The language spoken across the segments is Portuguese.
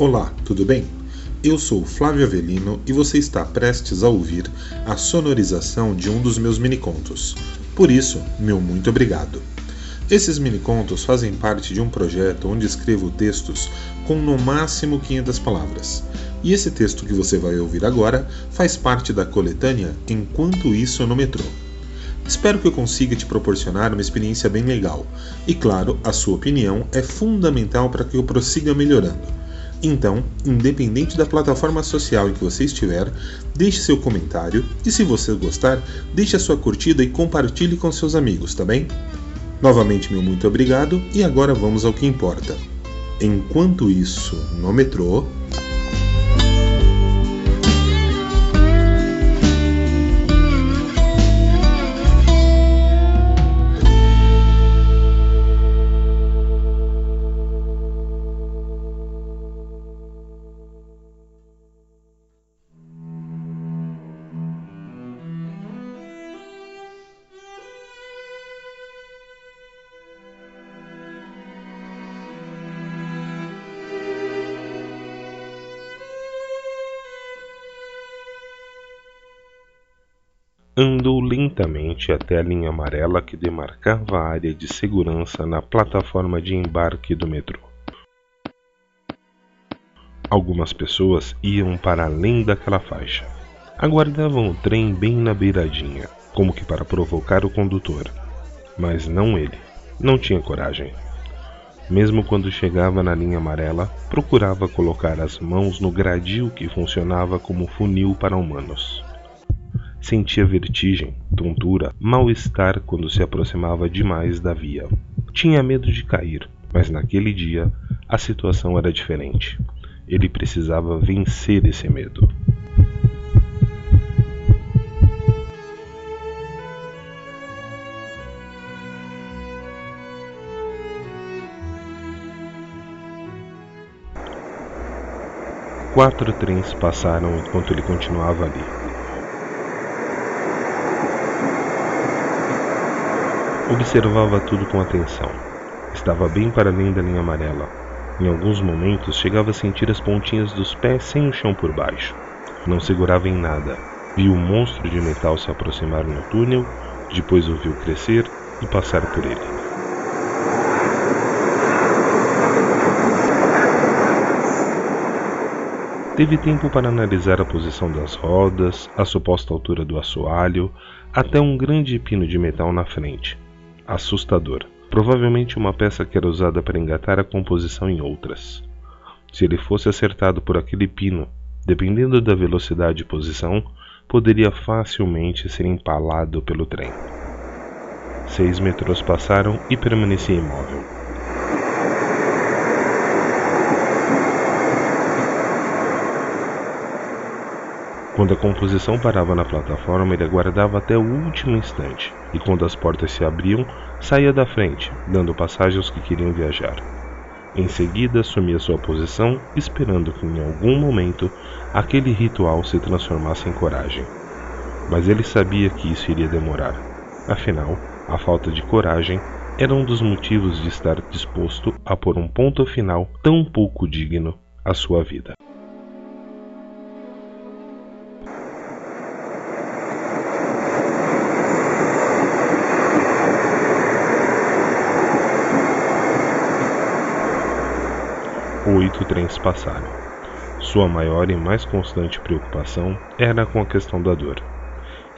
Olá, tudo bem? Eu sou Flávio Avelino e você está prestes a ouvir a sonorização de um dos meus minicontos. Por isso, meu muito obrigado. Esses minicontos fazem parte de um projeto onde escrevo textos com no máximo 500 palavras. E esse texto que você vai ouvir agora faz parte da coletânea Enquanto Isso no Metrô. Espero que eu consiga te proporcionar uma experiência bem legal. E claro, a sua opinião é fundamental para que eu prossiga melhorando. Então, independente da plataforma social em que você estiver, deixe seu comentário e se você gostar, deixe a sua curtida e compartilhe com seus amigos, tá bem? Novamente, meu muito obrigado e agora vamos ao que importa. Enquanto isso, no metrô, andou lentamente até a linha amarela que demarcava a área de segurança na plataforma de embarque do metrô. Algumas pessoas iam para além daquela faixa. Aguardavam o trem bem na beiradinha, como que para provocar o condutor. Mas não ele. Não tinha coragem. Mesmo quando chegava na linha amarela, procurava colocar as mãos no gradil que funcionava como funil para humanos. Sentia vertigem, tontura, mal-estar quando se aproximava demais da via. Tinha medo de cair, mas naquele dia a situação era diferente. Ele precisava vencer esse medo. Quatro trens passaram enquanto ele continuava ali. Observava tudo com atenção. Estava bem para além da linha amarela. Em alguns momentos chegava a sentir as pontinhas dos pés sem o chão por baixo. Não segurava em nada. Viu o monstro de metal se aproximar no túnel, depois o viu crescer e passar por ele. Teve tempo para analisar a posição das rodas, a suposta altura do assoalho, até um grande pino de metal na frente assustador. Provavelmente uma peça que era usada para engatar a composição em outras. Se ele fosse acertado por aquele pino, dependendo da velocidade e posição, poderia facilmente ser empalado pelo trem. Seis metrôs passaram e permanecia imóvel. Quando a composição parava na plataforma, ele aguardava até o último instante, e quando as portas se abriam, saía da frente, dando passagem aos que queriam viajar. Em seguida, assumia sua posição, esperando que em algum momento aquele ritual se transformasse em coragem. Mas ele sabia que isso iria demorar. Afinal, a falta de coragem era um dos motivos de estar disposto a pôr um ponto final tão pouco digno à sua vida. Oito trens passaram. Sua maior e mais constante preocupação era com a questão da dor.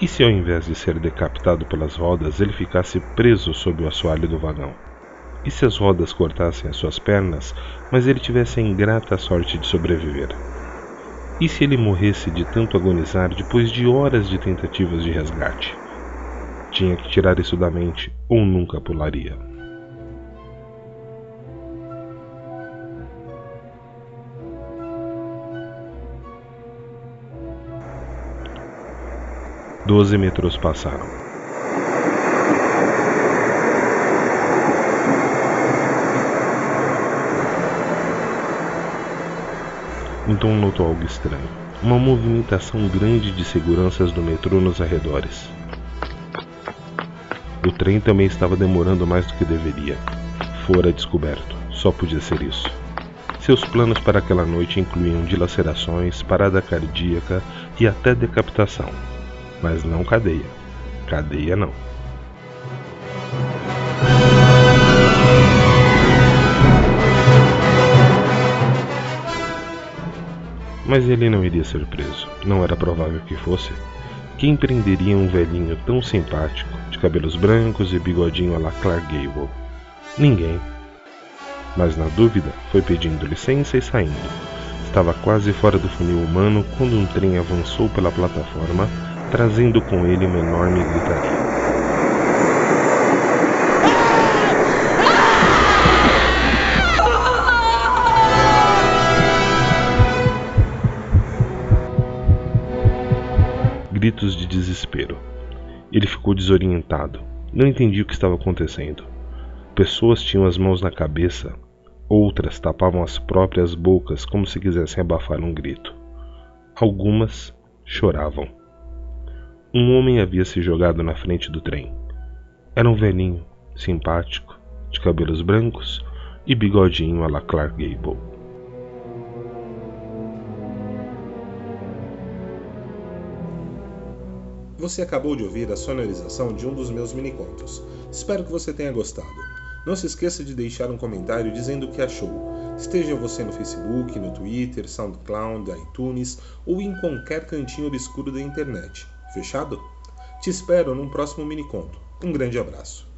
E se ao invés de ser decapitado pelas rodas, ele ficasse preso sob o assoalho do vagão? E se as rodas cortassem as suas pernas, mas ele tivesse a ingrata sorte de sobreviver? E se ele morresse de tanto agonizar depois de horas de tentativas de resgate? Tinha que tirar isso da mente ou nunca pularia. Doze metrôs passaram. Então notou algo estranho. Uma movimentação grande de seguranças do metrô nos arredores. O trem também estava demorando mais do que deveria. Fora descoberto. Só podia ser isso. Seus planos para aquela noite incluíam dilacerações, parada cardíaca e até decapitação. Mas não cadeia. Cadeia não. Mas ele não iria ser preso. Não era provável que fosse. Quem prenderia um velhinho tão simpático, de cabelos brancos e bigodinho a la Clark Gable? Ninguém mas na dúvida foi pedindo licença e saindo. Estava quase fora do funil humano quando um trem avançou pela plataforma, trazendo com ele uma enorme gritaria. Gritos de desespero. Ele ficou desorientado. Não entendia o que estava acontecendo. Pessoas tinham as mãos na cabeça, outras tapavam as próprias bocas como se quisessem abafar um grito. Algumas choravam. Um homem havia se jogado na frente do trem. Era um velhinho, simpático, de cabelos brancos e bigodinho a la Clark Gable. Você acabou de ouvir a sonorização de um dos meus minicontos. Espero que você tenha gostado. Não se esqueça de deixar um comentário dizendo o que achou. Esteja você no Facebook, no Twitter, SoundCloud, iTunes ou em qualquer cantinho obscuro da internet. Fechado? Te espero num próximo mini conto. Um grande abraço.